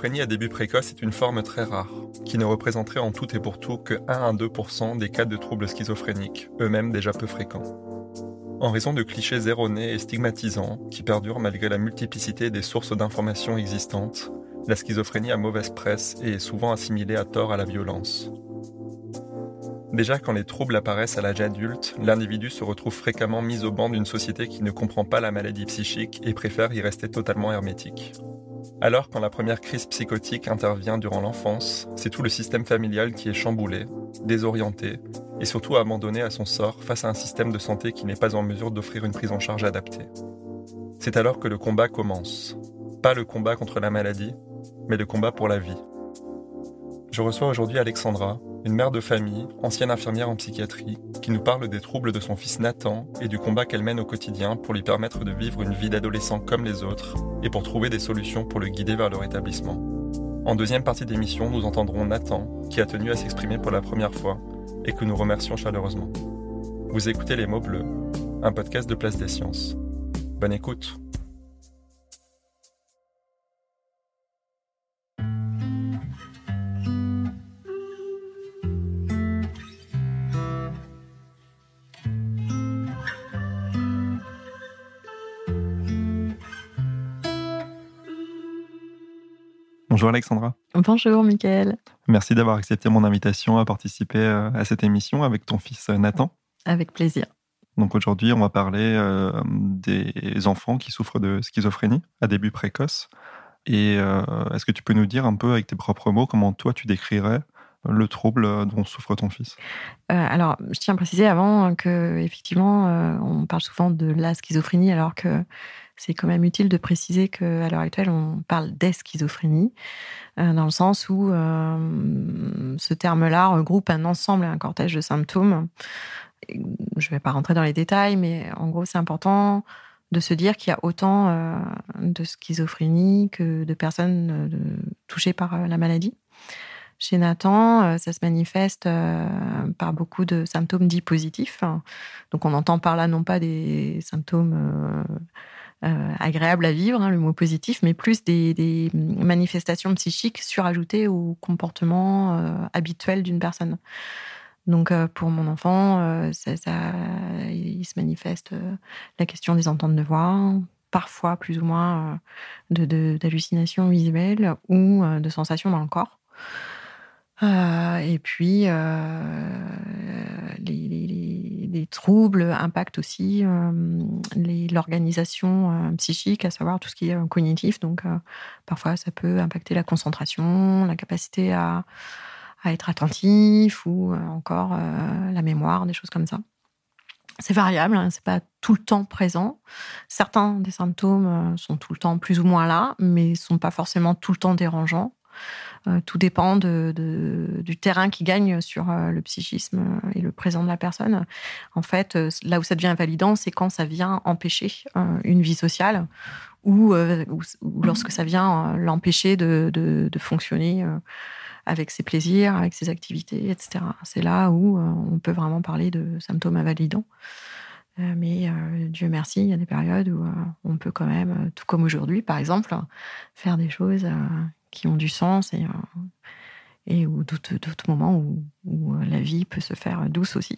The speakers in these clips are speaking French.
Schizophrénie à début précoce est une forme très rare, qui ne représenterait en tout et pour tout que 1 à 2% des cas de troubles schizophréniques, eux-mêmes déjà peu fréquents. En raison de clichés erronés et stigmatisants qui perdurent malgré la multiplicité des sources d'informations existantes, la schizophrénie a mauvaise presse et est souvent assimilée à tort à la violence. Déjà, quand les troubles apparaissent à l'âge adulte, l'individu se retrouve fréquemment mis au banc d'une société qui ne comprend pas la maladie psychique et préfère y rester totalement hermétique. Alors, quand la première crise psychotique intervient durant l'enfance, c'est tout le système familial qui est chamboulé, désorienté et surtout abandonné à son sort face à un système de santé qui n'est pas en mesure d'offrir une prise en charge adaptée. C'est alors que le combat commence. Pas le combat contre la maladie, mais le combat pour la vie. Je reçois aujourd'hui Alexandra, une mère de famille, ancienne infirmière en psychiatrie, qui nous parle des troubles de son fils Nathan et du combat qu'elle mène au quotidien pour lui permettre de vivre une vie d'adolescent comme les autres et pour trouver des solutions pour le guider vers le rétablissement. En deuxième partie d'émission, nous entendrons Nathan, qui a tenu à s'exprimer pour la première fois et que nous remercions chaleureusement. Vous écoutez Les mots bleus, un podcast de Place des Sciences. Bonne écoute. Bonjour Alexandra. Bonjour Mickaël. Merci d'avoir accepté mon invitation à participer euh, à cette émission avec ton fils euh, Nathan. Avec plaisir. Donc aujourd'hui, on va parler euh, des enfants qui souffrent de schizophrénie à début précoce. Et est-ce que tu peux nous dire un peu avec tes propres mots comment toi tu décrirais le trouble dont souffre ton fils? Alors, je tiens à préciser avant que effectivement, on parle souvent de la schizophrénie alors que c'est quand même utile de préciser qu'à l'heure actuelle, on parle d'eschizophrénie, euh, dans le sens où euh, ce terme-là regroupe un ensemble et un cortège de symptômes. Je ne vais pas rentrer dans les détails, mais en gros, c'est important de se dire qu'il y a autant euh, de schizophrénie que de personnes touchées par la maladie. Chez Nathan, ça se manifeste par beaucoup de symptômes dits positifs. Donc on entend par là non pas des symptômes euh, agréable à vivre, hein, le mot positif, mais plus des, manifestations psychiques surajoutées au comportement euh, habituel d'une personne. Donc euh, pour mon enfant, ça, il se manifeste la question des ententes de voix, parfois plus ou moins d'hallucinations de, visuelles ou de sensations dans le corps. Euh, et puis, euh, les, troubles impactent aussi euh, l'organisation psychique, à savoir tout ce qui est cognitif. Donc, parfois, ça peut impacter la concentration, la capacité à, être attentif ou encore la mémoire, des choses comme ça. C'est variable, hein, c'est pas tout le temps présent. Certains des symptômes sont tout le temps plus ou moins là, mais sont pas forcément tout le temps dérangeants. Euh, tout dépend du terrain qui gagne sur euh, le psychisme et le présent de la personne. En fait, euh, là où ça devient invalidant, c'est quand ça vient empêcher une vie sociale ou, lorsque ça vient l'empêcher de, fonctionner avec ses plaisirs, avec ses activités, etc. C'est là où on peut vraiment parler de symptômes invalidants. Mais Dieu merci, il y a des périodes où on peut quand même, tout comme aujourd'hui par exemple, faire des choses qui ont du sens et, euh, et ou d'autres moments où, où, euh, la vie peut se faire douce aussi.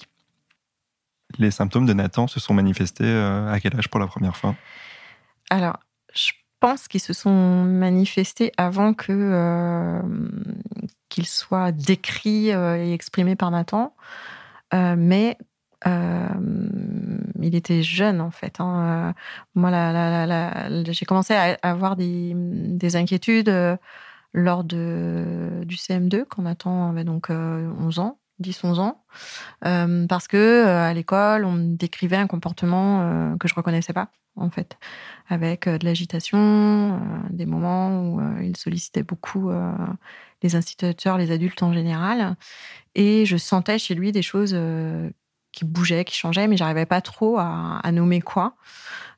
Les symptômes de Nathan se sont manifestés euh, à quel âge pour la première fois? Alors, je pense qu'ils se sont manifestés avant que qu'ils soient décrits et exprimés par Nathan, mais il était jeune en fait. Hein. Moi, j'ai commencé à avoir des, des inquiétudes lors de, du CM2 quand Nathan avait donc 11 ans. 10-11 ans, parce que à l'école, on décrivait un comportement que je reconnaissais pas, en fait, avec de l'agitation, des moments où il sollicitait beaucoup les instituteurs, les adultes en général, et je sentais chez lui des choses qui bougeaient, qui changeaient, mais j'arrivais pas trop à, nommer quoi.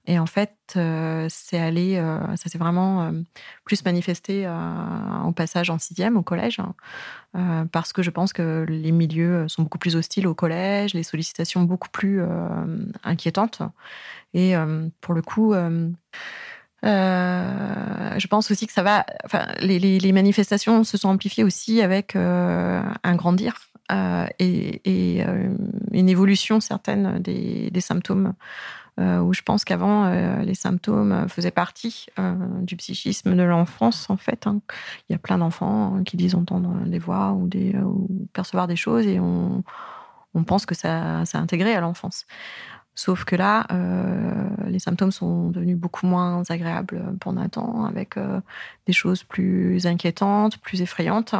Et en fait, c'est allé, ça s'est vraiment plus manifesté au passage en sixième au collège, hein. parce que je pense que les milieux sont beaucoup plus hostiles au collège, les sollicitations beaucoup plus inquiétantes. Et pour le coup, je pense aussi que ça va. Enfin, les, manifestations se sont amplifiées aussi avec un grandir et, une évolution certaine des, symptômes. Euh, où je pense qu'avant, euh, les symptômes faisaient partie euh, du psychisme de l'enfance, en fait. Hein. Il y a plein d'enfants qui disent entendre des voix ou, percevoir des choses et on, on pense que ça, ça a intégré à l'enfance. Sauf que là, les symptômes sont devenus beaucoup moins agréables pour Nathan, avec des choses plus inquiétantes, plus effrayantes.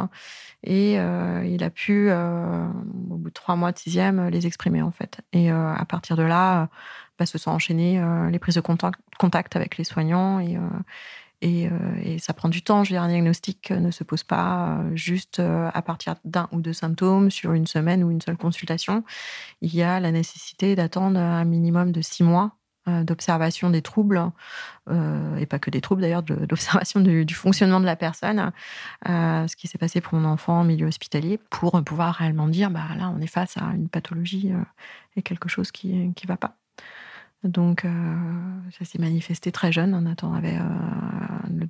Et il a pu, au bout de trois mois de sixième, les exprimer, en fait. Et à partir de là, bah, se sont enchaînées euh, les prises de contact, avec les soignants et, euh, euh, et, ça prend du temps. Je veux dire, un diagnostic ne se pose pas juste à partir d'un ou deux symptômes sur une semaine ou une seule consultation. Il y a la nécessité d'attendre un minimum de six mois d'observation des troubles, et pas que des troubles d'ailleurs, d'observation du, fonctionnement de la personne, ce qui s'est passé pour mon enfant en milieu hospitalier, pour pouvoir réellement dire, bah, là, on est face à une pathologie et quelque chose qui ne va pas. Donc, euh, ça s'est manifesté très jeune. Nathan avait. Euh,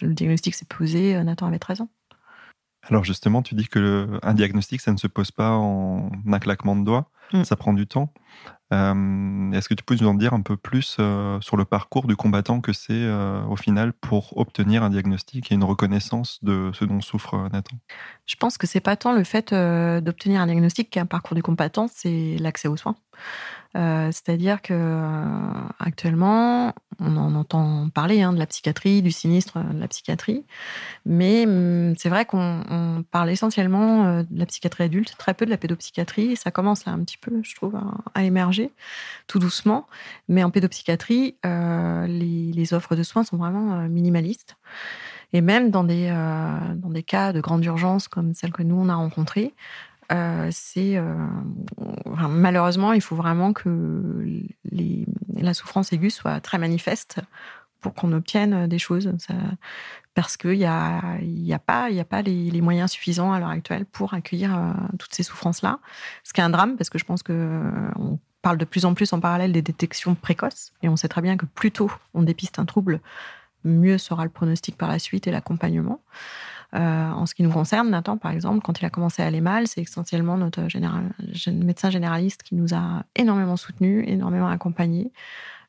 le, diagnostic s'est posé, Nathan avait 13 ans. Alors, justement, tu dis que un diagnostic, ça ne se pose pas en un claquement de doigts, mm. ça prend du temps. Est-ce que tu peux nous en dire un peu plus sur le parcours du combattant que c'est au final pour obtenir un diagnostic et une reconnaissance de ce dont souffre Nathan? Je pense que c'est pas tant le fait d'obtenir un diagnostic qu'un parcours du combattant, c'est l'accès aux soins. Euh, c'est-à-dire que euh, actuellement, on en entend parler hein, de la psychiatrie, du sinistre euh, de la psychiatrie, mais hum, c'est vrai qu'on parle essentiellement de la psychiatrie adulte, très peu de la pédopsychiatrie. Ça commence un petit peu, je trouve, à, émerger tout doucement. Mais en pédopsychiatrie, les, offres de soins sont vraiment minimalistes. Et même dans des, dans des cas de grande urgence comme celle que nous, on a rencontrée, euh, c'est euh, malheureusement, il faut vraiment que la souffrance aiguë soit très manifeste pour qu'on obtienne des choses. parce qu'il n'y a, a pas, y a pas les, moyens suffisants à l'heure actuelle pour accueillir euh, toutes ces souffrances-là. Ce qui est un drame, parce que je pense qu'on parle de plus en plus en parallèle des détections précoces, et on sait très bien que plus tôt on dépiste un trouble, mieux sera le pronostic par la suite et l'accompagnement. Euh, en ce qui nous concerne, Nathan, par exemple, quand il a commencé à aller mal, c'est essentiellement notre médecin généraliste qui nous a énormément soutenus, énormément accompagnés,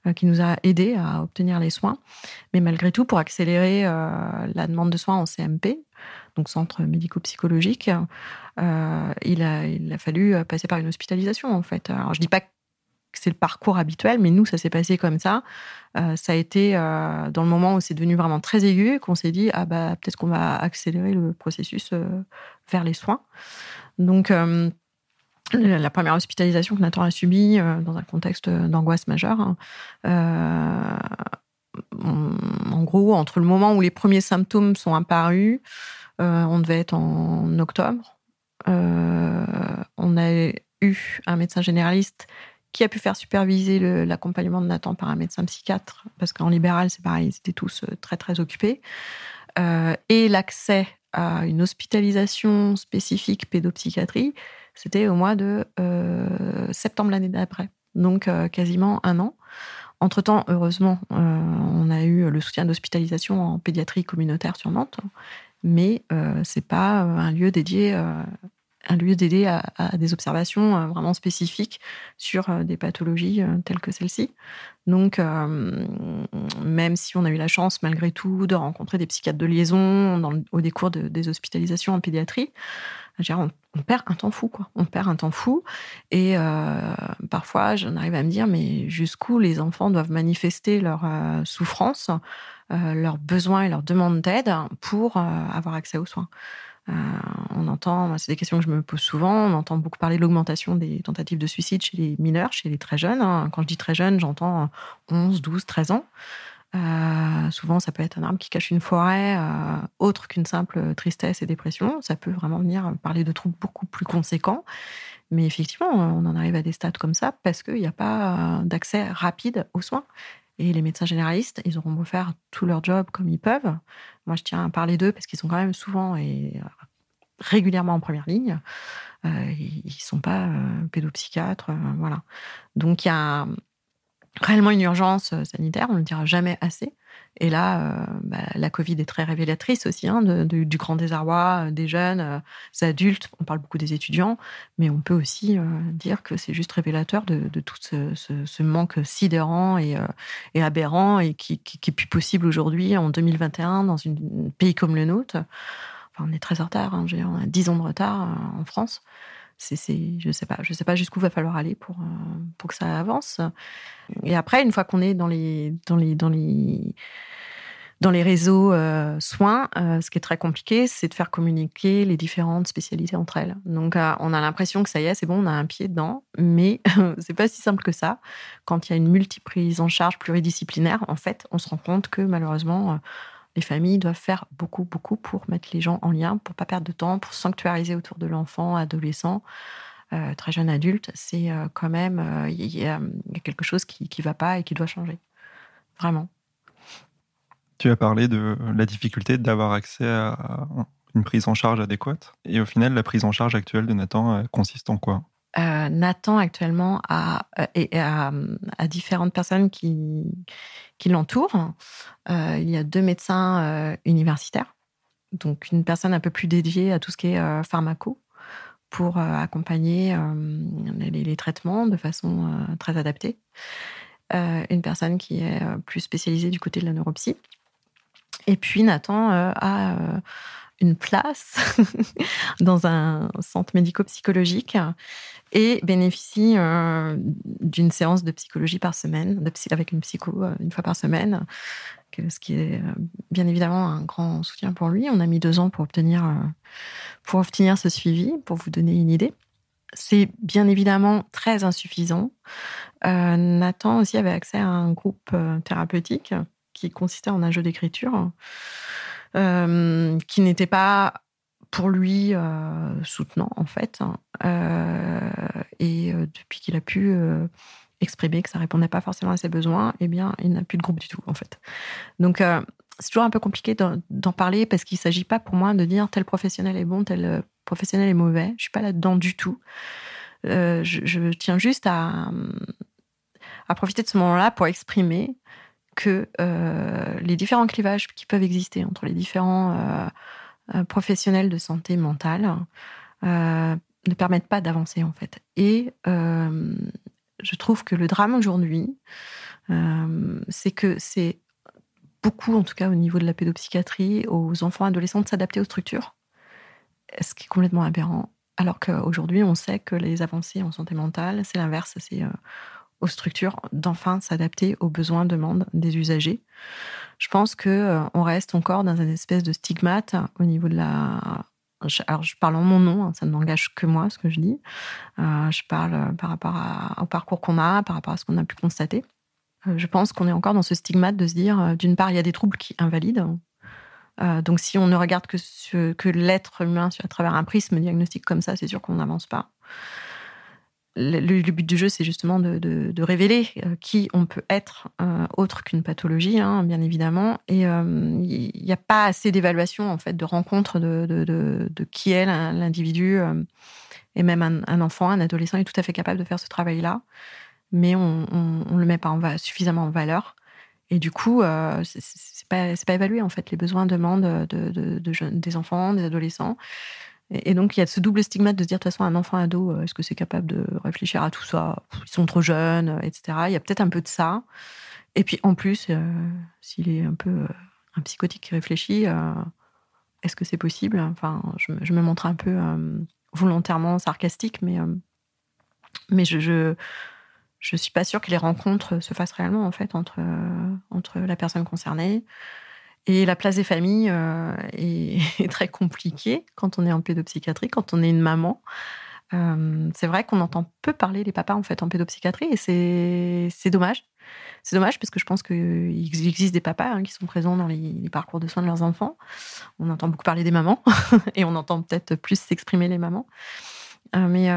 euh, qui nous a aidés à obtenir les soins. Mais malgré tout, pour accélérer euh, la demande de soins en CMP, donc centre médico-psychologique, il, a, fallu passer par une hospitalisation, en fait. Alors, je dis pas c'est le parcours habituel, mais nous, ça s'est passé comme ça. Euh, ça a été euh, dans le moment où c'est devenu vraiment très aigu qu'on s'est dit ah bah peut-être qu'on va accélérer le processus euh, vers les soins. Donc la première hospitalisation que Nathan a subie dans un contexte d'angoisse majeure. Hein, en gros, entre le moment où les premiers symptômes sont apparus, on devait être en octobre. on a eu un médecin généraliste qui a pu faire superviser l'accompagnement de Nathan par un médecin psychiatre, parce qu'en libéral, c'est pareil, ils étaient tous euh, très, très occupés, euh, et l'accès à une hospitalisation spécifique pédopsychiatrie, c'était au mois de euh, septembre l'année d'après, donc quasiment un an. Entre-temps, heureusement, on a eu le soutien d'hospitalisation en pédiatrie communautaire sur Nantes, mais c'est pas un lieu dédié un lieu d'aider à, des observations vraiment spécifiques sur des pathologies telles que celle-ci. Donc, même si on a eu la chance, malgré tout, de rencontrer des psychiatres de liaison au décours des hospitalisations en pédiatrie, on, perd un temps fou. On perd un temps fou. Et euh, parfois, j'en arrive à me dire, mais jusqu'où les enfants doivent manifester leur euh, souffrance, euh, leurs besoins et leurs demandes d'aide pour avoir accès aux soins? On entend, c'est des questions que je me pose souvent, on entend beaucoup parler de l'augmentation des tentatives de suicide chez les mineurs, chez les très jeunes. Hein. Quand je dis très jeunes, j'entends 11, 12, 13 ans. Euh, souvent, ça peut être un arbre qui cache une forêt, euh, autre qu'une simple tristesse et dépression. Ça peut vraiment venir parler de troubles beaucoup plus conséquents. Mais effectivement, on en arrive à des stades comme ça parce qu'il n'y a pas d'accès rapide aux soins. Et les médecins généralistes, ils auront beau faire tout leur job comme ils peuvent. Moi, je tiens à parler d'eux parce qu'ils sont quand même souvent et régulièrement en première ligne. Euh, ils ne sont pas pédopsychiatres. voilà. Donc, il y a réellement une urgence euh, sanitaire, on ne le dira jamais assez. Et là, euh, bah, la Covid est très révélatrice aussi hein, du grand désarroi euh, des jeunes, des adultes. On parle beaucoup des étudiants, mais on peut aussi dire que c'est juste révélateur de, tout ce, manque sidérant et, aberrant et qui, qui, est plus possible aujourd'hui en 2021 dans un pays comme le nôtre. Enfin, on est très en retard, hein, on a 10 ans de retard en France c'est, je sais pas, je sais pas jusqu'où va falloir aller pour euh, pour que ça avance. Et après, une fois qu'on est dans les dans les dans les dans les réseaux euh, soins, euh, ce qui est très compliqué, c'est de faire communiquer les différentes spécialités entre elles. Donc, on a l'impression que ça y est, c'est bon, on a un pied dedans, mais c'est pas si simple que ça. Quand il y a une multiprise en charge pluridisciplinaire, en fait, on se rend compte que malheureusement, les familles doivent faire beaucoup, beaucoup pour mettre les gens en lien, pour pas perdre de temps, pour sanctuariser autour de l'enfant, adolescent, euh, très jeune adulte. C'est euh, quand même, euh, il y, a quelque chose qui ne va pas et qui doit changer. Vraiment. Tu as parlé de la difficulté d'avoir accès à une prise en charge adéquate. Et au final, la prise en charge actuelle de Nathan consiste en quoi? Nathan actuellement et a, différentes personnes qui, qui l'entourent. Euh, il y a deux médecins euh, universitaires, donc une personne un peu plus dédiée à tout ce qui est euh, pharmaco pour accompagner les, traitements de façon très adaptée. une personne qui est plus spécialisée du côté de la neuropsie. Et puis Nathan a une place dans un centre médico-psychologique et bénéficie euh, d'une séance de psychologie par semaine, de avec une psycho euh, une fois par semaine, ce qui est euh, bien évidemment un grand soutien pour lui. On a mis deux ans pour obtenir, pour obtenir ce suivi, pour vous donner une idée. C'est bien évidemment très insuffisant. Nathan aussi avait accès à un groupe thérapeutique qui consistait en un jeu d'écriture euh, qui n'était pas pour lui euh, soutenant en fait. Hein. Euh, et depuis qu'il a pu exprimer que ça répondait pas forcément à ses besoins, eh bien, il n'a plus de groupe du tout en fait. Donc c'est toujours un peu compliqué d'en parler parce qu'il ne s'agit pas pour moi de dire tel professionnel est bon, tel professionnel est mauvais. Je suis pas là-dedans du tout. je, tiens juste à profiter de ce moment-là pour exprimer que euh, les différents clivages qui peuvent exister entre les différents euh, euh, professionnels de santé mentale ne permettent pas d'avancer en fait. Et je trouve que le drame aujourd'hui, c'est que c'est beaucoup, en tout cas au niveau de la pédopsychiatrie, aux enfants adolescents de s'adapter aux structures, ce qui est complètement aberrant. Alors qu'aujourd'hui, on sait que les avancées en santé mentale, c'est l'inverse, c'est aux structures d'enfin s'adapter aux besoins, demandes des usagers. Je pense que euh, on reste encore dans une espèce de stigmate au niveau de la. Alors, je parle en mon nom, hein, ça ne m'engage que moi, ce que je dis. Euh, je parle euh, par rapport au parcours qu'on a, par rapport à ce qu'on a pu constater. je pense qu'on est encore dans ce stigmate de se dire, d'une part, il y a des troubles qui invalident. donc, si on ne regarde que l'être humain à travers un prisme diagnostique comme ça, c'est sûr qu'on n'avance pas le, but du jeu, c'est justement de, révéler euh, qui on peut être euh, autre qu'une pathologie, hein, bien évidemment. Et euh, il n'y a pas assez d'évaluation, en fait, de rencontre de, qui est l'individu. et même un, enfant, un adolescent est tout à fait capable de faire ce travail-là, mais on ne le met pas en suffisamment en valeur. Et du coup, c'est pas, pas évalué, en fait, les besoins, demandes de, des enfants, des adolescents. Et, donc, il y a ce double stigmate de se dire, de toute façon, un enfant ado, est-ce que c'est capable de réfléchir à tout ça? Ils sont trop jeunes, etc. Il y a peut-être un peu de ça. Et puis, en plus, s'il est un peu un psychotique qui réfléchit, est-ce que c'est possible? Enfin, je, me montre un peu volontairement sarcastique, mais, mais je, je je suis pas sûre que les rencontres se fassent réellement en fait entre entre la personne concernée et la place des familles euh, est, très compliquée quand on est en pédopsychiatrie, quand on est une maman. Euh, c'est vrai qu'on entend peu parler des papas en fait en pédopsychiatrie et c'est dommage. C'est dommage parce que je pense qu'il existe des papas hein, qui sont présents dans les, parcours de soins de leurs enfants. On entend beaucoup parler des mamans et on entend peut-être plus s'exprimer les mamans. Euh, mais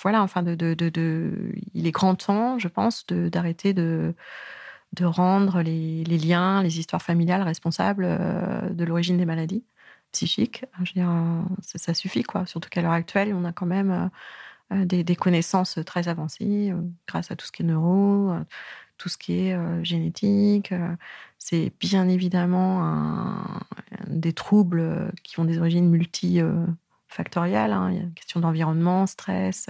voilà, enfin, de, de, de, il est grand temps, je pense, d'arrêter de, de rendre les, liens, les histoires familiales responsables euh, de l'origine des maladies psychiques. Je dire, ça, suffit, quoi. Surtout qu'à l'heure actuelle, on a quand même euh, des, des, très avancées grâce à tout ce qui est neuro, tout ce qui est génétique. C'est bien évidemment des troubles qui ont des origines multifactorielles. Hein. Il y a une question d'environnement, stress,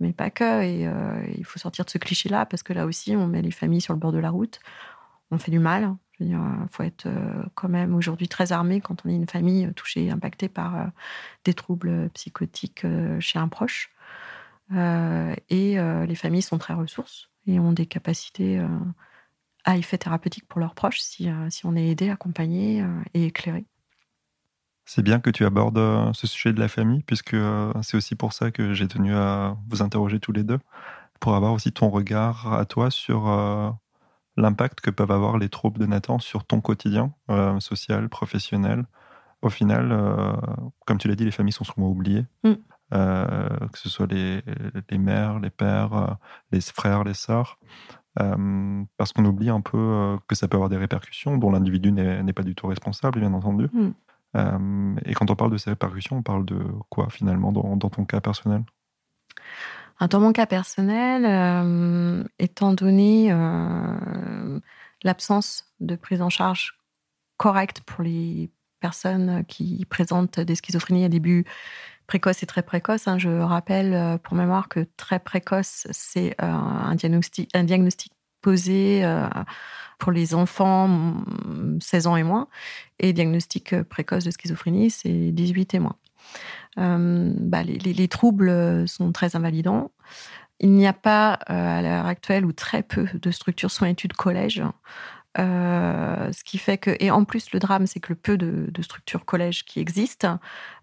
mais pas que. Et euh, il faut sortir de ce cliché-là parce que là aussi, on met les familles sur le bord de la route. On fait du mal. Je veux dire, il faut être euh, quand même aujourd'hui très armé quand on est une famille touchée, impactée par euh, des troubles psychotiques chez un proche. et les familles sont très ressources et ont des capacités à effet thérapeutique pour leurs proches si, si on est aidé, accompagné et éclairé. C'est bien que tu abordes euh, ce sujet de la famille, puisque euh, c'est aussi pour ça que j'ai tenu à vous interroger tous les deux, pour avoir aussi ton regard à toi sur euh, l'impact que peuvent avoir les troubles de Nathan sur ton quotidien social, professionnel. Au final, comme tu l'as dit, les familles sont souvent oubliées. Mm. que ce soit les, les, mères, les pères, les frères, les sœurs, parce qu'on oublie un peu que ça peut avoir des répercussions dont l'individu n'est pas du tout responsable, bien entendu. Mm. Euh, et quand on parle de ces répercussions, on parle de quoi finalement dans, ton cas personnel? Dans mon cas personnel, euh, étant donné euh, l'absence de prise en charge correcte pour les personnes qui présentent des schizophrénies à début précoce et très précoce. Hein, je rappelle pour mémoire que très précoce, c'est un diagnostic posé pour les enfants 16 ans et moins. Et diagnostic précoce de schizophrénie, c'est 18 et moins. Euh, bah, les, troubles sont très invalidants. Il n'y a pas, euh, à l'heure actuelle, ou très peu de structures soins études collège. Euh, ce qui fait que, et en plus, le drame, c'est que le peu de, structures collèges qui existent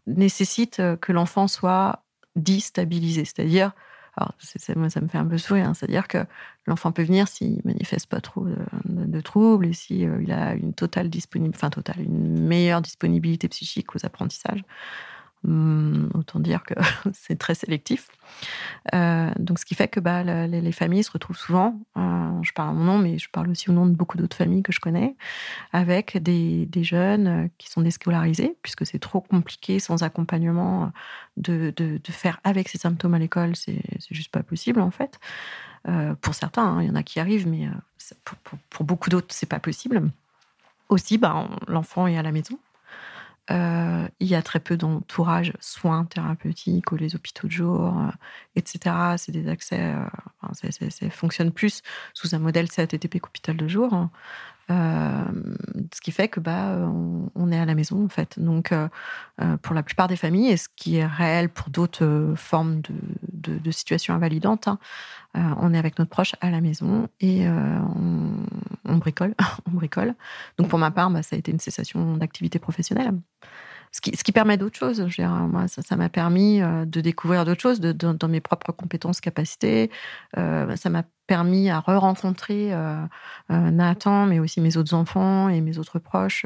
nécessite que l'enfant soit déstabilisé, c'est-à-dire alors, moi, ça me fait un peu sourire. Hein. C'est-à-dire que l'enfant peut venir s'il manifeste pas trop de, troubles et s'il euh, il a une totale disponibilité, enfin totale, une meilleure disponibilité psychique aux apprentissages. Hum, autant dire que c'est très sélectif. Euh, donc, ce qui fait que bah, les, familles se retrouvent souvent, euh, je parle à mon nom, mais je parle aussi au nom de beaucoup d'autres familles que je connais, avec des, jeunes qui sont déscolarisés, puisque c'est trop compliqué sans accompagnement de, faire avec ces symptômes à l'école, c'est juste pas possible en fait. Euh, pour certains, hein, il y en a qui arrivent, mais pour, pour, beaucoup d'autres, c'est pas possible. Aussi, bah, l'enfant est à la maison, euh, il y a très peu d'entourage, soins thérapeutiques ou les hôpitaux de jour, euh, etc. C'est des accès, euh, ça, fonctionne plus sous un modèle CATTP qu'hôpital de jour. Hein. ce qui fait que bah, on, est à la maison en fait. Donc, pour la plupart des familles, et ce qui est réel pour d'autres formes de, situations invalidantes, hein, on est avec notre proche à la maison et on, bricole, on bricole. Donc, pour ma part, bah, ça a été une cessation d'activité professionnelle ce qui, permet d'autres choses. Moi, ça m'a permis euh, de découvrir d'autres choses dans mes propres compétences, capacités. Euh, ça m'a permis à re-rencontrer euh, Nathan, mais aussi mes autres enfants et mes autres proches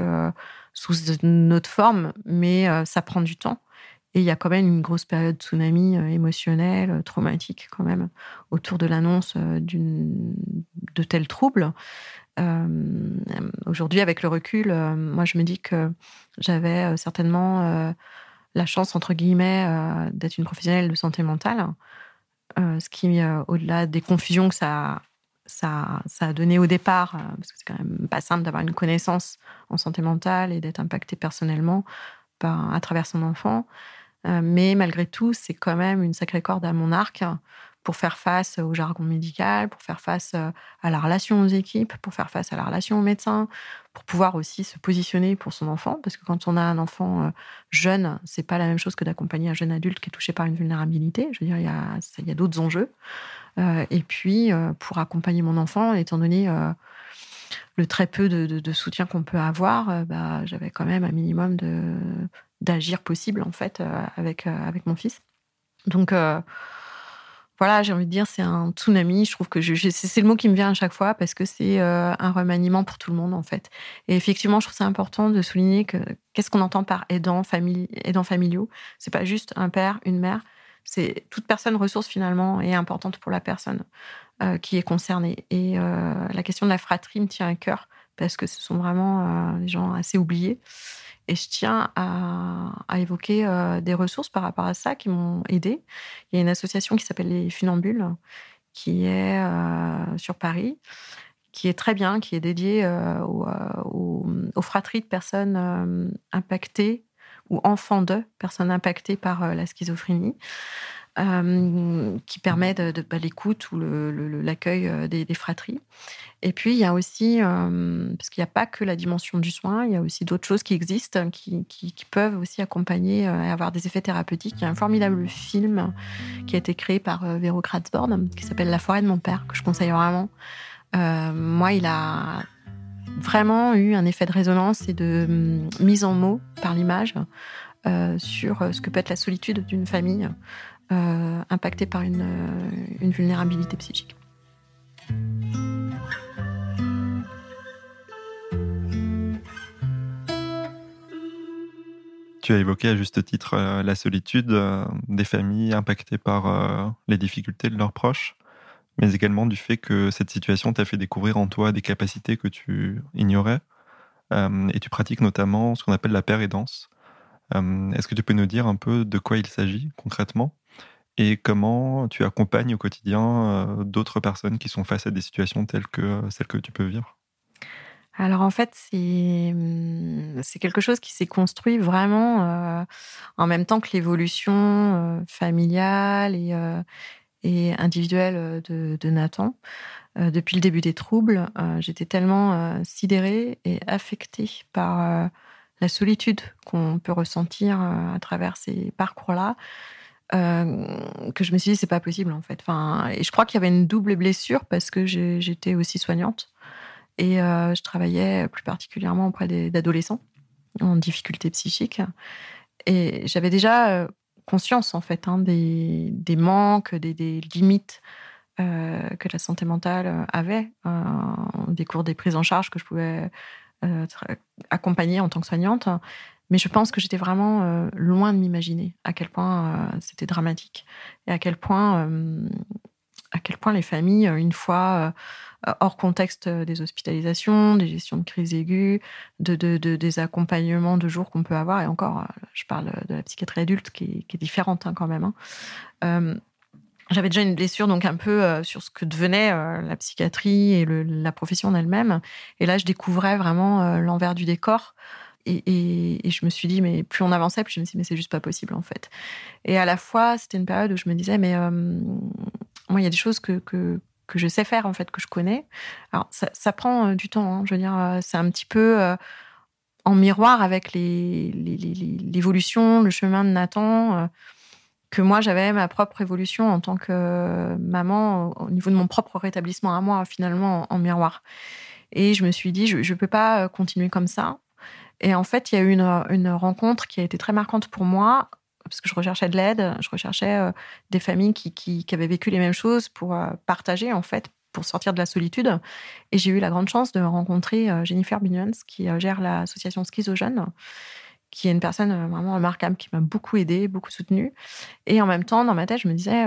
sous une autre forme, mais ça prend du temps. Et il y a quand même une grosse période tsunami émotionnelle, traumatique quand même, autour de l'annonce de tels troubles. Euh, aujourd'hui, avec le recul, euh, moi, je me dis que j'avais euh, certainement la chance, entre guillemets, d'être une professionnelle de santé mentale. ce qui, au-delà des confusions que ça, ça, a donné au départ, parce que c'est quand même pas simple d'avoir une connaissance en santé mentale et d'être impacté personnellement par, à travers son enfant, mais malgré tout, c'est quand même une sacrée corde à mon arc pour faire face au jargon médical, pour faire face à la relation aux équipes, pour faire face à la relation aux médecins, pour pouvoir aussi se positionner pour son enfant, parce que quand on a un enfant jeune, c'est pas la même chose que d'accompagner un jeune adulte qui est touché par une vulnérabilité. Je veux dire, il y a, il y a d'autres enjeux. et puis, pour accompagner mon enfant, étant donné le très peu de, soutien qu'on peut avoir, bah, j'avais quand même un minimum d'agir possible en fait avec avec mon fils. Donc voilà, j'ai envie de dire, c'est un tsunami. Je trouve que c'est le mot qui me vient à chaque fois parce que c'est euh, un remaniement pour tout le monde, en fait. Et effectivement, je trouve ça important de souligner que qu'est-ce qu'on entend par aidant, famille, aidant familiaux C'est pas juste un père, une mère. C'est toute personne ressource, finalement, est importante pour la personne euh, qui est concernée. Et euh, la question de la fratrie me tient à cœur parce que ce sont vraiment des gens assez oubliés. Et je tiens à, évoquer euh, des ressources par rapport à ça qui m'ont aidé. Il y a une association qui s'appelle les Funambules, qui est euh, sur Paris, qui est très bien, qui est dédiée euh, aux, fratries de personnes impactées ou enfants de personnes impactées par la schizophrénie. Qui permet bah, l'écoute ou l'accueil des, fratries. Et puis, il y a aussi, euh, parce qu'il n'y a pas que la dimension du soin, il y a aussi d'autres choses qui existent, qui, peuvent aussi accompagner euh, et avoir des effets thérapeutiques. Il y a un formidable film qui a été créé par euh, Véro Kratzborn, qui s'appelle La forêt de mon père, que je conseille vraiment. moi, il a vraiment eu un effet de résonance et de hum, mise en mots par l'image sur ce que peut être la solitude d'une famille impactée par une vulnérabilité psychique. Tu as évoqué à juste titre euh, la solitude euh, des familles impactées par euh, les difficultés de leurs proches, mais également du fait que cette situation t'a fait découvrir en toi des capacités que tu ignorais. et tu pratiques notamment ce qu'on appelle la pérédance. Est-ce que tu peux nous dire un peu de quoi il s'agit concrètement? Et comment tu accompagnes au quotidien d'autres personnes qui sont face à des situations telles que celles que tu peux vivre? Alors en fait, mmh, c'est quelque chose qui s'est construit vraiment euh, en même temps que l'évolution euh, familiale et, euh, individuelle de, Nathan. depuis le début des troubles, j'étais tellement sidérée et affectée par la solitude qu'on peut ressentir à travers ces parcours-là. Que je me suis dit c'est pas possible en fait. Enfin, et je crois qu'il y avait une double blessure parce que j'étais aussi soignante et euh, je travaillais plus particulièrement auprès d'adolescents en difficulté psychique. Et j'avais déjà euh, conscience, en fait, hein, des, manques, des, limites euh, que la santé mentale avait, des cours des prises en charge que je pouvais accompagner en tant que soignante. Mais je pense que j'étais vraiment loin de m'imaginer à quel point c'était dramatique et à quel point, à quel point les familles, une fois euh, hors contexte euh, des hospitalisations, des gestions de crise aiguës, de, des accompagnements de jour qu'on peut avoir. Et encore, euh, je parle de la psychiatrie adulte qui est, différente hein, quand même. Hein. j'avais déjà une blessure donc un peu sur ce que devenait la psychiatrie et la profession en elle-même. Et là, je découvrais vraiment l'envers du décor. Et, je me suis dit, mais plus on avançait, plus je me suis dit, mais c'est juste pas possible en fait. Et à la fois, c'était une période où je me disais, mais moi, il y a des choses que, que, je sais faire en fait, que je connais. Alors ça, prend euh, du temps. Hein. je veux dire, euh, c'est un petit peu euh, en miroir avec l'évolution, le chemin de Nathan, que moi j'avais ma propre évolution en tant que maman au niveau de mon propre rétablissement à moi finalement en, miroir. Et je me suis dit, je ne peux pas continuer comme ça. Et en fait, il y a eu une, rencontre qui a été très marquante pour moi parce que je recherchais de l'aide, je recherchais euh, des familles qui, qui, avaient vécu les mêmes choses pour euh, partager, en fait, pour sortir de la solitude. Et j'ai eu la grande chance de rencontrer euh, Jennifer Binions, qui gère l'association Schizogène, qui est une personne vraiment remarquable, qui m'a beaucoup aidée, beaucoup soutenue. Et en même temps, dans ma tête, je me disais,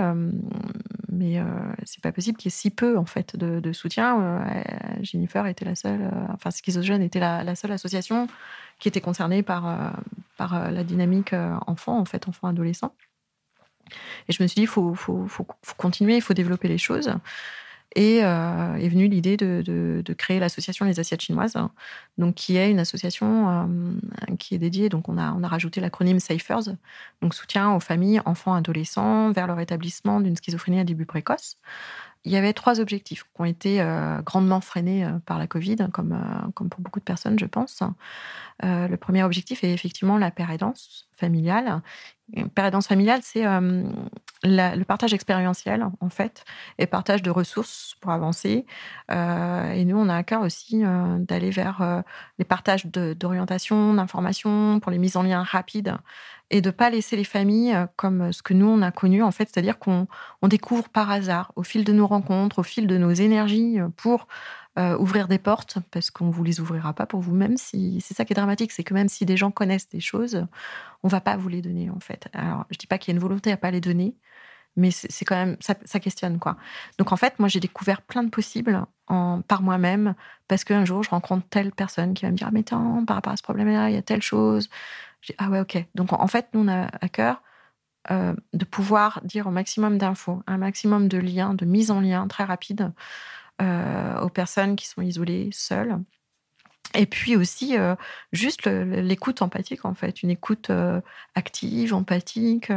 mais c'est pas possible qu'il y ait si peu, en fait, de, soutien. Jennifer était la seule, enfin, Schizogène était la seule association qui étaient concernés par, euh, par euh, la dynamique euh, enfant, en fait, enfant-adolescent. Et je me suis dit, il faut, faut, faut, continuer, il faut développer les choses. Et est venue l'idée de, créer l'association Les Assiettes Chinoises, donc qui est une association qui est dédiée. Donc on a, on a rajouté l'acronyme SAFERS, donc soutien aux familles, enfants, adolescents vers le rétablissement d'une schizophrénie à début précoce. Il y avait trois objectifs qui ont été euh, grandement freinés euh, par la Covid, comme, euh, comme pour beaucoup de personnes, je pense. le premier objectif est effectivement la pérédance familiale. Pérédance familiale, c'est le partage expérientiel, en fait, et partage de ressources pour avancer. et nous, on a à cœur aussi d'aller vers les partages d'orientation, d'informations, pour les mises en lien rapides et de pas laisser les familles euh, comme ce que nous on a connu en fait, c'est-à-dire qu'on découvre par hasard, au fil de nos rencontres, au fil de nos énergies, euh, pour euh, ouvrir des portes, parce qu'on vous les ouvrira pas pour vous-même. Si c'est ça qui est dramatique, c'est que même si des gens connaissent des choses, on va pas vous les donner en fait. Alors je dis pas qu'il y a une volonté à pas les donner, mais c'est quand même ça, ça, questionne quoi. Donc en fait, moi j'ai découvert plein de possibles par moi-même parce qu'un jour je rencontre telle personne qui va me dire ah, mais attends par rapport à ce problème-là il y a telle chose ah ouais, ok. Donc en fait, nous, on a à cœur euh, de pouvoir dire au maximum d'infos, un maximum de liens, de mise en lien très rapide euh, aux personnes qui sont isolées, seules. Et puis aussi, euh, juste l'écoute empathique, en fait, une écoute active, empathique,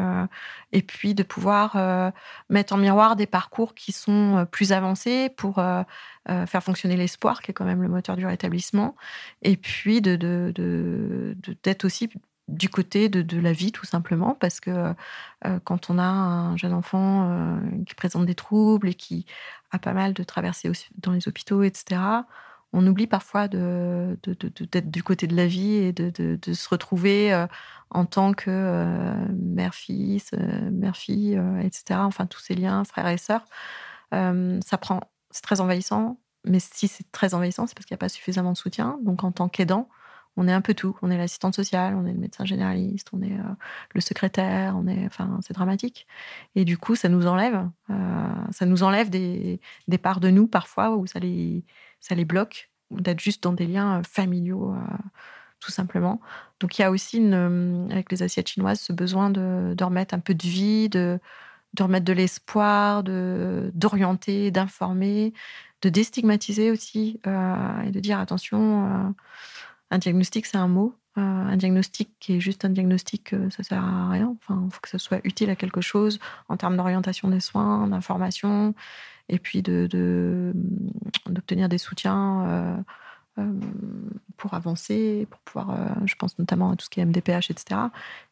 et puis de pouvoir mettre en miroir des parcours qui sont plus avancés pour faire fonctionner l'espoir, qui est quand même le moteur du rétablissement, et puis de, de, aussi du côté de, la vie, tout simplement, parce que euh, quand on a un jeune enfant euh, qui présente des troubles et qui a pas mal de traversées dans les hôpitaux, etc., on oublie parfois d'être du côté de la vie et de, se retrouver euh, en tant que mère-fils, mère-fille, etc., enfin tous ces liens, frères et sœurs. ça prend, c'est très envahissant, mais si c'est très envahissant, c'est parce qu'il n'y a pas suffisamment de soutien. Donc en tant qu'aidant, on est un peu tout. On est l'assistante sociale, on est le médecin généraliste, on est euh, le secrétaire, on est, enfin, c'est dramatique. Et du coup, ça nous enlève, euh, ça nous enlève des, parts de nous parfois où ça les, bloque d'être juste dans des liens euh, familiaux, tout simplement. Donc, il y a aussi avec les assiettes chinoises ce besoin de, remettre un peu de vie, de, de remettre de l'espoir, de d'orienter, d'informer, de déstigmatiser aussi et de dire attention un diagnostic, c'est un mot. Euh, un diagnostic qui est juste un diagnostic, euh, ça sert à rien. Enfin, il faut que ça soit utile à quelque chose en termes d'orientation des soins, d'information, et puis de, d'obtenir des soutiens euh, pour avancer, pour pouvoir, je pense notamment à tout ce qui est MDPH, etc.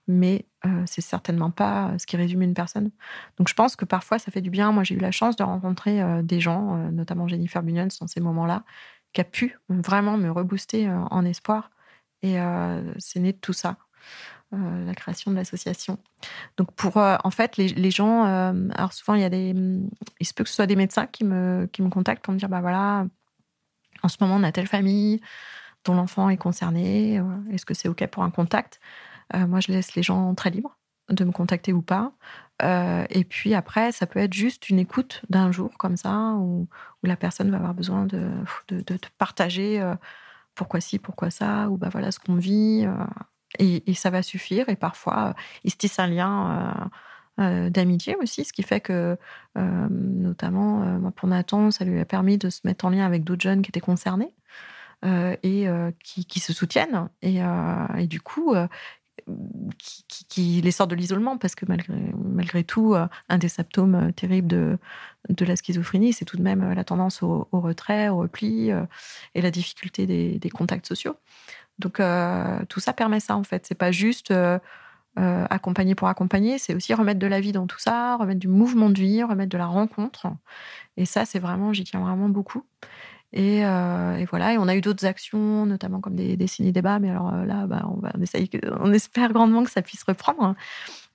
Mais c'est certainement pas ce qui résume une personne. Donc je pense que parfois ça fait du bien. Moi j'ai eu la chance de rencontrer des gens, notamment Jennifer Bunions dans ces moments-là, qui a pu vraiment me rebooster en espoir. Et c'est né de tout ça, la création de l'association. Donc pour, en fait, les, gens, alors souvent il y a des, il se peut que ce soit des médecins qui me, qui me contactent pour me dire, bah voilà, en ce moment on a telle famille dont l'enfant est concerné, est-ce que c'est ok pour un contact Moi je laisse les gens très libres de me contacter ou pas. Euh, et puis après, ça peut être juste une écoute d'un jour comme ça, où, la personne va avoir besoin de, partager euh, pourquoi ci, pourquoi ça, ou bah voilà ce qu'on vit. Euh, et, ça va suffire. Et parfois, il se tisse un lien d'amitié aussi, ce qui fait que, notamment pour Nathan, ça lui a permis de se mettre en lien avec d'autres jeunes qui étaient concernés. et qui, se soutiennent. Et du coup, qui, les sort de l'isolement, parce que malgré, tout, euh, un des symptômes euh, terribles de, de la schizophrénie, c'est tout de même euh, la tendance au, retrait, au repli et la difficulté des, contacts sociaux. Donc tout ça permet ça en fait. C'est pas juste accompagner pour accompagner, c'est aussi remettre de la vie dans tout ça, remettre du mouvement de vie, remettre de la rencontre. Et ça, c'est vraiment, j'y tiens vraiment beaucoup. Euh, et, voilà, et on a eu d'autres actions, notamment comme des, des ciné-débats, mais alors euh, là, bah, on, va, on, on, espère grandement que ça puisse reprendre.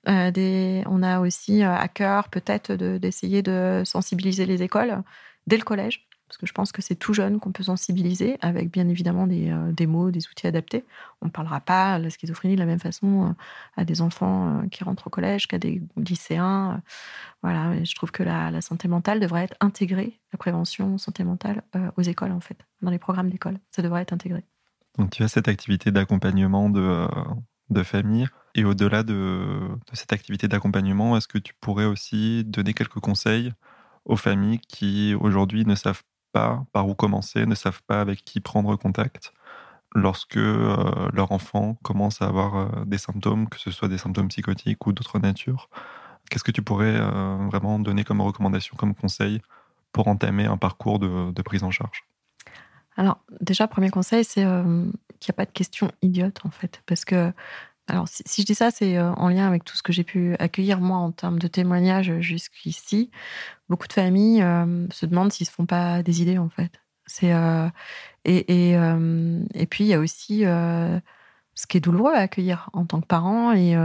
Euh, des, on a aussi à cœur peut-être d'essayer de sensibiliser les écoles dès le collège parce que je pense que c'est tout jeune qu'on peut sensibiliser, avec bien évidemment des, euh, mots, des outils adaptés. On ne parlera pas de la schizophrénie de la même façon euh, à des enfants euh, qui rentrent au collège qu'à des lycéens. Voilà, je trouve que la, la, santé mentale devrait être intégrée, la prévention santé mentale, aux écoles, en fait, dans les programmes d'école. Ça devrait être intégré. Donc tu as cette activité d'accompagnement de, de famille. Et au-delà de, de cette activité d'accompagnement, est-ce que tu pourrais aussi donner quelques conseils aux familles qui aujourd'hui ne savent pas par où commencer, ne savent pas avec qui prendre contact lorsque euh, leur enfant commence à avoir euh, des symptômes, que ce soit des symptômes psychotiques ou d'autres natures. Qu'est-ce que tu pourrais euh, vraiment donner comme recommandation, comme conseil pour entamer un parcours de, prise en charge? Alors déjà, premier conseil, c'est qu'il n'y a pas de questions idiotes en fait, parce que alors, si, je dis ça, c'est en lien avec tout ce que j'ai pu accueillir, moi, en termes de témoignages jusqu'ici. Beaucoup de familles se demandent s'ils ne se font pas des idées, en fait. C'est et, puis il y a aussi ce qui est douloureux à accueillir en tant que parent et,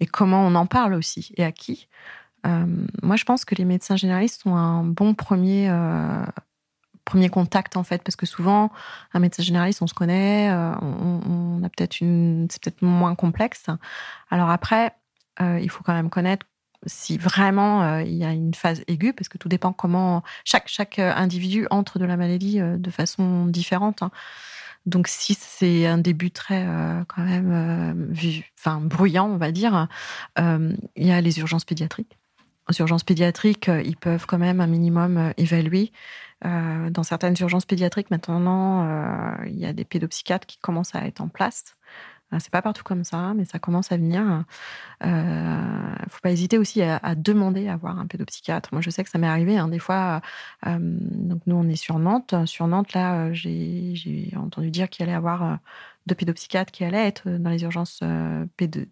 et comment on en parle aussi et à qui. moi, je pense que les médecins généralistes sont un bon premier premier contact en fait parce que souvent un médecin généraliste on se connaît on, a peut-être une c'est peut-être moins complexe alors après il faut quand même connaître si vraiment euh, il y a une phase aiguë, parce que tout dépend comment chaque, chaque euh, individu entre de la maladie euh, de façon différente. Hein. Donc si c'est un début très quand même enfin bruyant, on va dire, il y a les urgences pédiatriques. Aux urgences pédiatriques, ils peuvent quand même un minimum évaluer. Dans certaines urgences pédiatriques, maintenant, il y a des pédopsychiatres qui commencent à être en place. Euh, c'est pas partout comme ça, mais ça commence à venir. Il euh, faut pas hésiter aussi à, demander à voir un pédopsychiatre. Moi, je sais que ça m'est arrivé hein, des fois. Euh, donc nous, on est sur Nantes. Sur Nantes, là, j'ai entendu dire qu'il allait avoir deux pédopsychiatres qui allaient être dans les urgences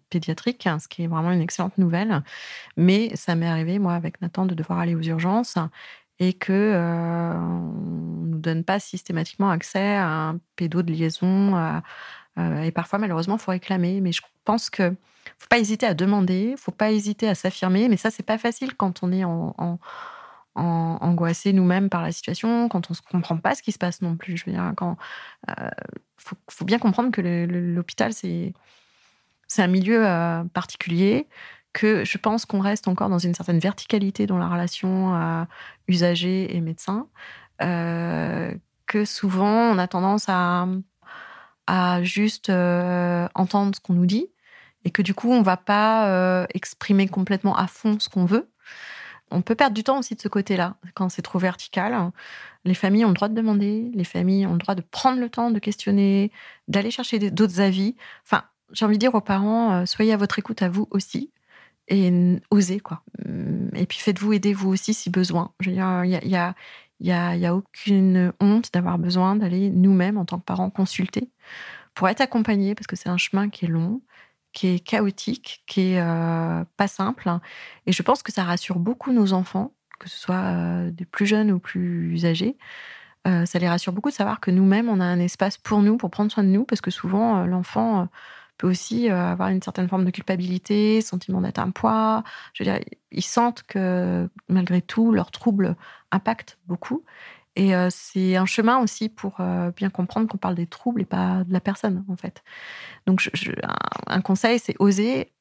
pédiatriques, ce qui est vraiment une excellente nouvelle. Mais ça m'est arrivé, moi, avec Nathan, de devoir aller aux urgences et que euh, nous donne pas systématiquement accès à un pédo de liaison, euh, et parfois, malheureusement, faut réclamer. Mais je pense que faut pas hésiter à demander, faut pas hésiter à s'affirmer. Mais ça, c'est pas facile quand on est en, angoissé nous-mêmes par la situation, quand on ne comprend pas ce qui se passe non plus. Je veux dire, euh, faut, bien comprendre que l'hôpital c'est c'est un milieu euh, particulier, que je pense qu'on reste encore dans une certaine verticalité dans la relation euh, usager et médecin, que souvent on a tendance à à juste euh, entendre ce qu'on nous dit et que du coup, on va pas euh, exprimer complètement à fond ce qu'on veut. On peut perdre du temps aussi de ce côté-là, quand c'est trop vertical. Les familles ont le droit de demander, les familles ont le droit de prendre le temps de questionner, d'aller chercher d'autres avis. Enfin, j'ai envie de dire aux parents, euh, soyez à votre écoute à vous aussi et osez, quoi. Et puis faites-vous aider vous aussi si besoin. Je veux dire, il y a, y a il n'y a, a, aucune honte d'avoir besoin d'aller nous-mêmes, en tant que parents, consulter pour être accompagnés, parce que c'est un chemin qui est long, qui est chaotique, qui est euh, pas simple. Et je pense que ça rassure beaucoup nos enfants, que ce soit euh, des plus jeunes ou plus âgés. Euh, ça les rassure beaucoup de savoir que nous-mêmes, on a un espace pour nous, pour prendre soin de nous, parce que souvent, l'enfant peut aussi euh, avoir une certaine forme de culpabilité, sentiment d'être un poids. Je veux dire, ils sentent que malgré tout, leurs troubles impactent beaucoup. Et euh, c'est un chemin aussi pour euh, bien comprendre qu'on parle des troubles et pas de la personne, en fait. Donc, un, conseil, c'est oser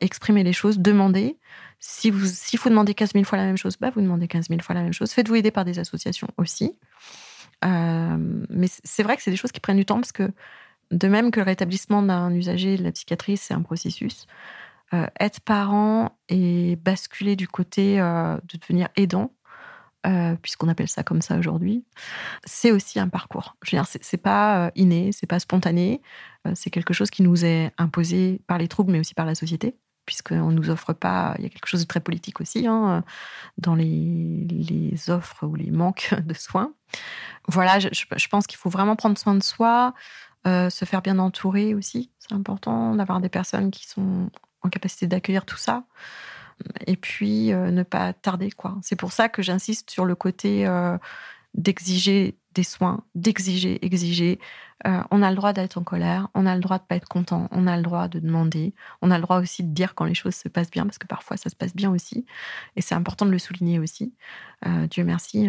exprimer les choses, demander. Si vous, s'il faut demander 15 000 fois la même chose, bah, vous demandez 15 000 fois la même chose. Faites-vous aider par des associations aussi. mais c'est vrai que c'est des choses qui prennent du temps parce que de même que le rétablissement d'un usager de la psychiatrie, c'est un processus. Euh, être parent et basculer du côté euh, de devenir aidant, euh, puisqu'on appelle ça comme ça aujourd'hui, c'est aussi un parcours. Je veux dire, c'est pas inné, c'est pas spontané, c'est quelque chose qui nous est imposé par les troubles, mais aussi par la société, puisqu'on ne nous offre pas. Il y a quelque chose de très politique aussi hein, dans les, les, offres ou les manques de soins. Voilà, je, je pense qu'il faut vraiment prendre soin de soi. Euh, se faire bien entourer aussi, c'est important d'avoir des personnes qui sont en capacité d'accueillir tout ça. Et puis euh, ne pas tarder quoi. C'est pour ça que j'insiste sur le côté euh, d'exiger des soins, d'exiger, exiger. on a le droit d'être en colère, on a le droit de pas être content, on a le droit de demander, on a le droit aussi de dire quand les choses se passent bien parce que parfois ça se passe bien aussi. Et c'est important de le souligner aussi. Dieu merci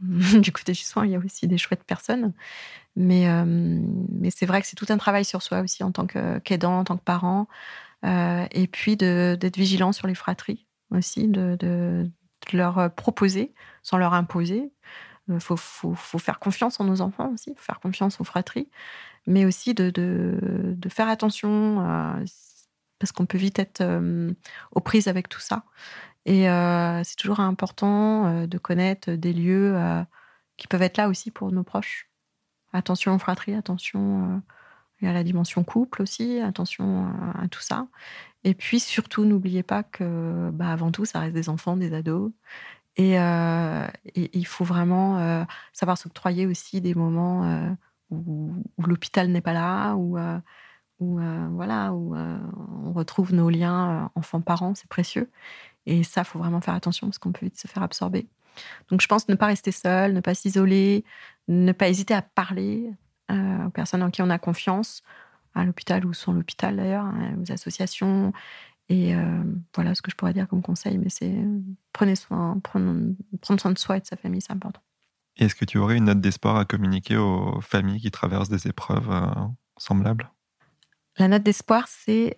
du côté du soin, il y a aussi des chouettes personnes. Mais, euh, mais c'est vrai que c'est tout un travail sur soi aussi en tant qu'aidant, en tant que parent. Euh, et puis d'être vigilant sur les fratries aussi, de, de, leur proposer sans leur imposer. Il euh, faut, faut, faut, faire confiance en nos enfants aussi, faut faire confiance aux fratries, mais aussi de, de faire attention parce qu'on peut vite être aux prises avec tout ça Et c'est toujours important de connaître des lieux qui peuvent être là aussi pour nos proches. Attention aux fratries, attention à la dimension couple aussi, attention à tout ça. Et puis surtout, n'oubliez pas que, bah, avant tout, ça reste des enfants, des ados. Et, il faut vraiment savoir s'octroyer aussi des moments où, l'hôpital n'est pas là, où, où voilà, où on retrouve nos liens enfants-parents, c'est précieux. Et ça, faut vraiment faire attention parce qu'on peut vite se faire absorber. Donc, je pense ne pas rester seul, ne pas s'isoler, ne pas hésiter à parler aux personnes en qui on a confiance, à l'hôpital ou sans l'hôpital d'ailleurs, hein, aux associations. Et voilà ce que je pourrais dire comme conseil, mais c'est prenez soin, prendre, prendre soin de soi et de sa famille, c'est important. Est-ce que tu aurais une note d'espoir à communiquer aux familles qui traversent des épreuves semblables? La note d'espoir, c'est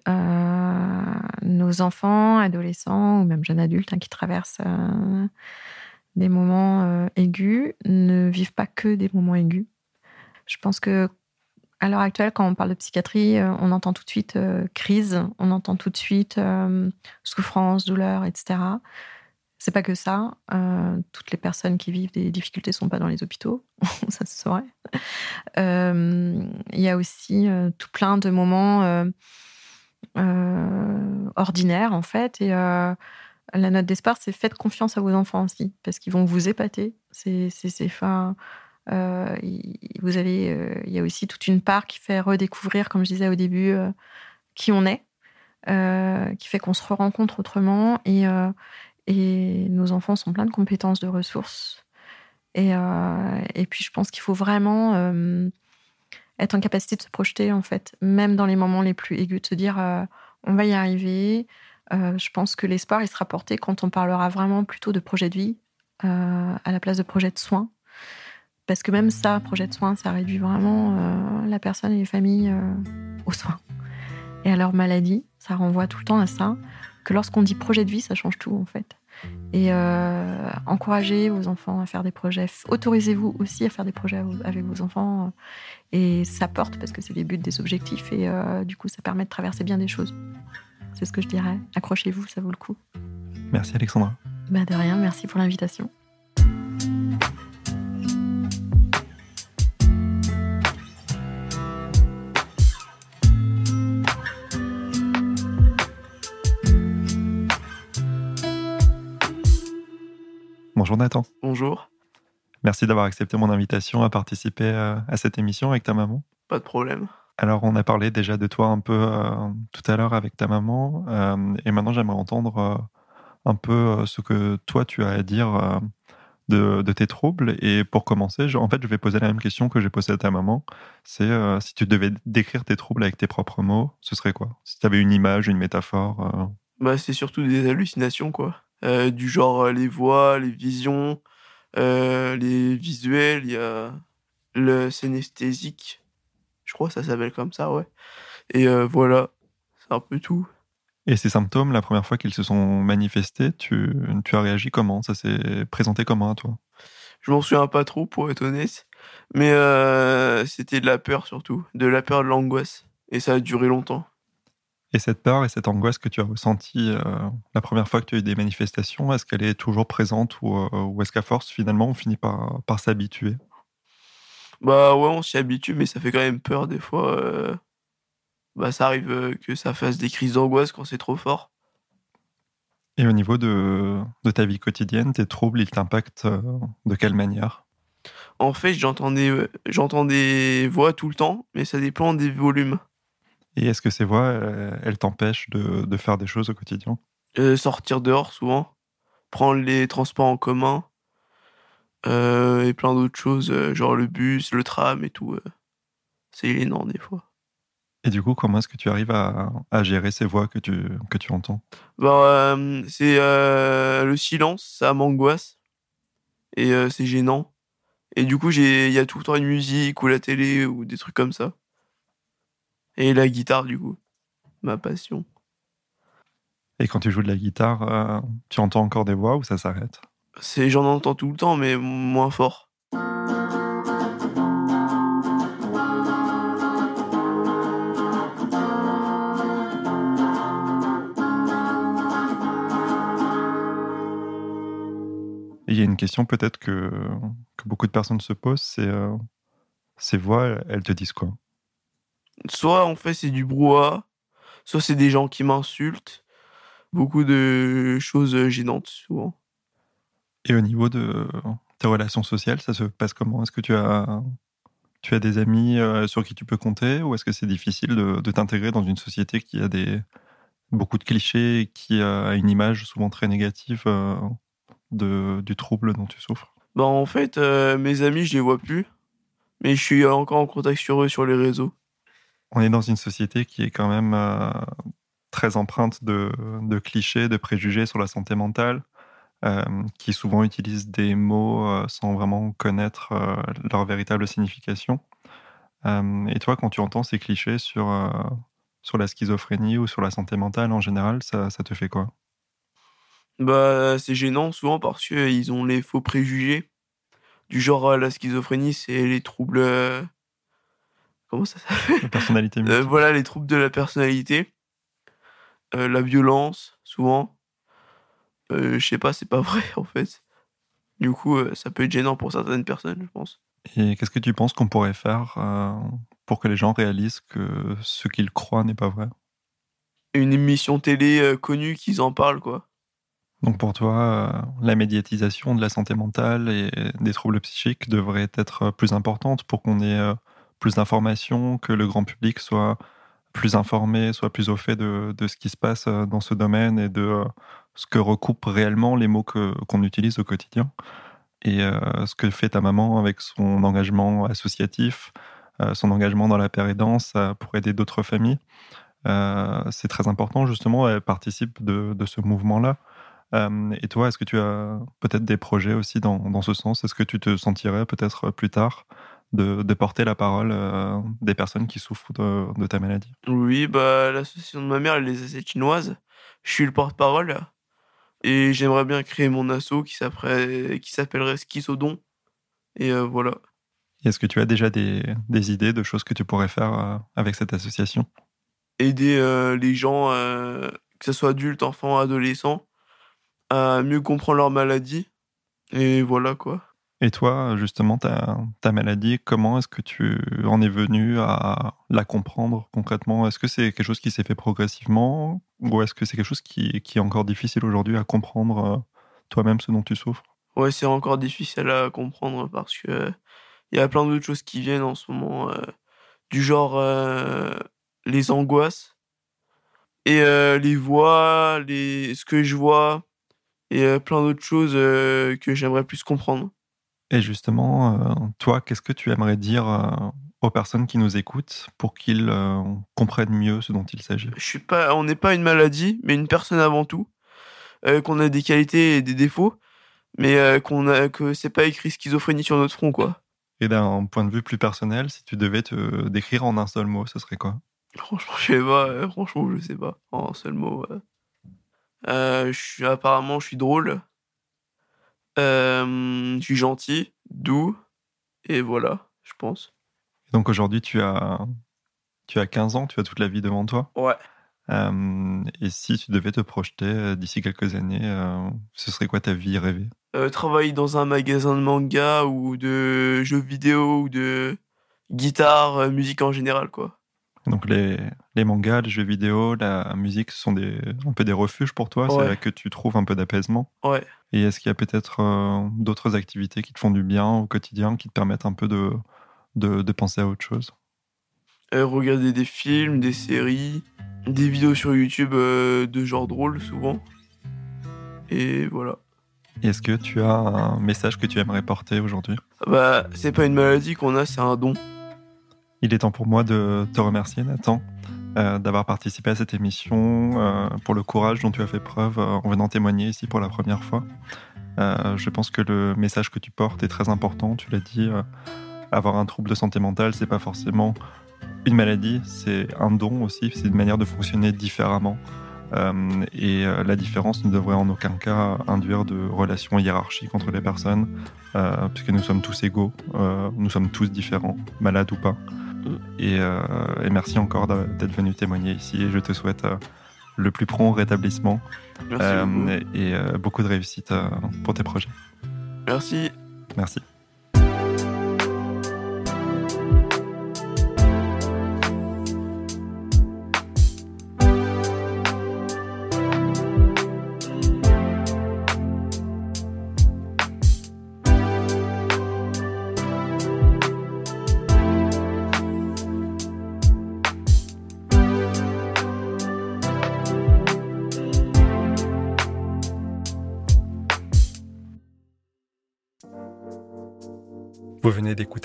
nos enfants, adolescents ou même jeunes adultes hein, qui traversent des moments aigus ne vivent pas que des moments aigus. Je pense que à l'heure actuelle, quand on parle de psychiatrie, on entend tout de suite crise, on entend tout de suite souffrance, douleur, etc. C'est pas que ça. toutes les personnes qui vivent des difficultés sont pas dans les hôpitaux, ça se saurait. Il y a aussi tout plein de moments ordinaires en fait, et la note d'espoir, c'est faites confiance à vos enfants aussi, parce qu'ils vont vous épater. C'est, vous avez, il y a aussi toute une part qui fait redécouvrir, comme je disais au début, qui on est, qui fait qu'on se rencontre autrement et et nos enfants sont pleins de compétences, de ressources. Et, euh, et puis, je pense qu'il faut vraiment euh, être en capacité de se projeter, en fait, même dans les moments les plus aigus, de se dire euh, on va y arriver. je pense que l'espoir, il sera porté quand on parlera vraiment plutôt de projet de vie à la place de projet de soins. Parce que même ça, projet de soins, ça réduit vraiment la personne et les familles aux soins et à leur maladie. Ça renvoie tout le temps à ça. Que lorsqu'on dit projet de vie, ça change tout, en fait et euh, encouragez vos enfants à faire des projets. Autorisez-vous aussi à faire des projets avec vos enfants. Et ça porte parce que c'est les buts des objectifs et euh, du coup, ça permet de traverser bien des choses. C'est ce que je dirais. Accrochez-vous, ça vaut le coup. Merci Alexandra. Bah de rien, merci pour l'invitation. Bonjour Nathan. Bonjour. Merci d'avoir accepté mon invitation à participer euh, à cette émission avec ta maman. Pas de problème. Alors, on a parlé déjà de toi un peu euh, tout à l'heure avec ta maman, euh, et maintenant j'aimerais entendre un peu ce que toi tu as à dire de, tes troubles. Et pour commencer, en fait, je vais poser la même question que j'ai posée à ta maman. C'est si tu devais décrire tes troubles avec tes propres mots, ce serait quoi? Si tu avais une image, une métaphore Bah, c'est surtout des hallucinations, quoi. Euh, du genre euh, les voix, les visions, euh, les visuels, il y a le synesthésique, je crois que ça s'appelle comme ça, ouais. Et voilà, c'est un peu tout. Et ces symptômes, la première fois qu'ils se sont manifestés, tu, tu as réagi comment? Ça s'est présenté comment à toi? Je m'en souviens pas trop, pour être honnête. Mais c'était de la peur surtout, de la peur, de l'angoisse. Et ça a duré longtemps. Et cette peur et cette angoisse que tu as ressentie euh, la première fois que tu as eu des manifestations, est-ce qu'elle est toujours présente ou, euh, ou est-ce qu'à force, finalement, on finit par, par s'habituer? Bah ouais, on s'y habitue, mais ça fait quand même peur des fois. Euh, bah ça arrive que ça fasse des crises d'angoisse quand c'est trop fort. Et au niveau de, de ta vie quotidienne, tes troubles, ils t'impactent de quelle manière? En fait, j'entends des, j'entends des voix tout le temps, mais ça dépend des volumes. Et est-ce que ces voix, euh, elles t'empêchent de, faire des choses au quotidien? Euh, Sortir dehors souvent, prendre les transports en commun euh, et plein d'autres choses, genre le bus, le tram et tout. c'est énorme des fois. Et du coup, comment est-ce que tu arrives à, gérer ces voix que tu, que tu entends? Bah, C'est le silence, ça m'angoisse et c'est gênant. Et du coup, il y a tout le temps une musique ou la télé ou des trucs comme ça. Et la guitare, du coup, ma passion. Et quand tu joues de la guitare, euh, tu entends encore des voix ou ça s'arrête? C'est, J'en entends tout le temps, mais moins fort. il y a une question peut-être que, que beaucoup de personnes se posent, c'est ces voix, elles te disent quoi? Soit en fait c'est du brouhaha, soit c'est des gens qui m'insultent. Beaucoup de choses gênantes souvent. Et au niveau de tes relations sociales, ça se passe comment? Est-ce que tu as, tu as des amis sur qui tu peux compter? Ou est-ce que c'est difficile de, de t'intégrer dans une société qui a des, beaucoup de clichés, qui a une image souvent très négative de, du trouble dont tu souffres? Bah En fait, mes amis, je les vois plus mais je suis encore en contact sur eux sur les réseaux. On est dans une société qui est quand même euh, très empreinte de, clichés, de préjugés sur la santé mentale, euh, qui souvent utilisent des mots euh, sans vraiment connaître leur véritable signification. et toi, quand tu entends ces clichés sur, sur la schizophrénie ou sur la santé mentale en général, ça, te fait quoi? Bah, C'est gênant souvent parce qu'ils ont les faux préjugés du genre la schizophrénie, c'est les troubles. Euh, comment ça s'appelle? La personnalité. Euh, voilà, les troubles de la personnalité. Euh, la violence, souvent. je sais pas, c'est pas vrai en fait. Du coup, ça peut être gênant pour certaines personnes, je pense. Et qu'est-ce que tu penses qu'on pourrait faire pour que les gens réalisent que ce qu'ils croient n'est pas vrai? Une émission télé connue qu'ils en parlent, quoi. Donc pour toi, euh, la médiatisation de la santé mentale et des troubles psychiques devrait être plus importante pour qu'on ait euh, plus d'informations, que le grand public soit plus informé, soit plus au fait de, ce qui se passe euh, dans ce domaine et de ce que recoupent réellement les mots qu'on utilise au quotidien. Et ce que fait ta maman avec son engagement associatif, son engagement dans la pérédance pour aider d'autres familles, c'est très important justement, elle participe de ce mouvement-là et toi, est-ce que tu as peut-être des projets aussi dans, ce sens? Est-ce que tu te sentirais peut-être plus tard de, porter la parole des personnes qui souffrent de, ta maladie Oui, bah, l'association de ma mère, elle est chinoise. Je suis le porte-parole. Et j'aimerais bien créer mon asso qui s'appellerait Schizodon. Et voilà. Est-ce que tu as déjà des, idées de choses que tu pourrais faire avec cette association? Aider les gens, que ce soit adultes, enfants, adolescents, à mieux comprendre leur maladie. Et voilà quoi. Et toi, justement, ta, maladie, comment est-ce que tu en es venu à la comprendre concrètement? Est-ce que c'est quelque chose qui s'est fait progressivement ou est-ce que c'est quelque chose qui, qui, est encore difficile aujourd'hui à comprendre euh, toi-même ce dont tu souffres? Ouais, c'est encore difficile à comprendre parce que il y a plein d'autres choses qui viennent en ce moment, euh, du genre euh, les angoisses et les voix, les, ce que je vois, et plein d'autres choses que j'aimerais plus comprendre. Et justement, toi, qu'est-ce que tu aimerais dire aux personnes qui nous écoutent pour qu'ils comprennent mieux ce dont il s'agit? Je suis pas, on n'est pas une maladie, mais une personne avant tout, qu'on a des qualités et des défauts, mais qu'on a que c'est pas écrit schizophrénie sur notre front, quoi. Et d'un point de vue plus personnel, si tu devais te décrire en un seul mot, ce serait quoi? Franchement, je sais pas. Franchement, je sais pas. En un seul mot. Euh, je suis, apparemment, je suis drôle. Euh, je suis gentil, doux. Et voilà, je pense. Donc aujourd'hui, tu as, tu as 15 ans, tu as toute la vie devant toi. Ouais. Euh, et si tu devais te projeter d'ici quelques années, ce serait quoi ta vie rêvée? Travailler dans un magasin de manga ou de jeux vidéo ou de guitare, musique en général, quoi. Donc les, les, mangas, les jeux vidéo, la musique, ce sont des, un peu des refuges pour toi. C'est là que tu trouves un peu d'apaisement. Ouais. Et est-ce qu'il y a peut-être euh, d'autres activités qui te font du bien au quotidien, qui te permettent un peu de, de, penser à autre chose? Euh, Regarder des films, des séries, des vidéos sur YouTube euh, de genre drôle souvent. Et voilà. Est-ce que tu as un message que tu aimerais porter aujourd'hui? Bah, c'est pas une maladie qu'on a, c'est un don. Il est temps pour moi de te remercier, Nathan, euh, d'avoir participé à cette émission, euh, pour le courage dont tu as fait preuve euh, en venant témoigner ici pour la première fois. je pense que le message que tu portes est très important. Tu l'as dit, avoir un trouble de santé mentale, c'est pas forcément une maladie, c'est un don aussi, c'est une manière de fonctionner différemment. et la différence ne devrait en aucun cas induire de relations hiérarchiques entre les personnes, puisque nous sommes tous égaux, nous sommes tous différents, malades ou pas. Euh, et, merci encore d'être venu témoigner ici. Et je te souhaite euh, le plus prompt rétablissement euh, et beaucoup de réussite pour tes projets. Merci. Merci.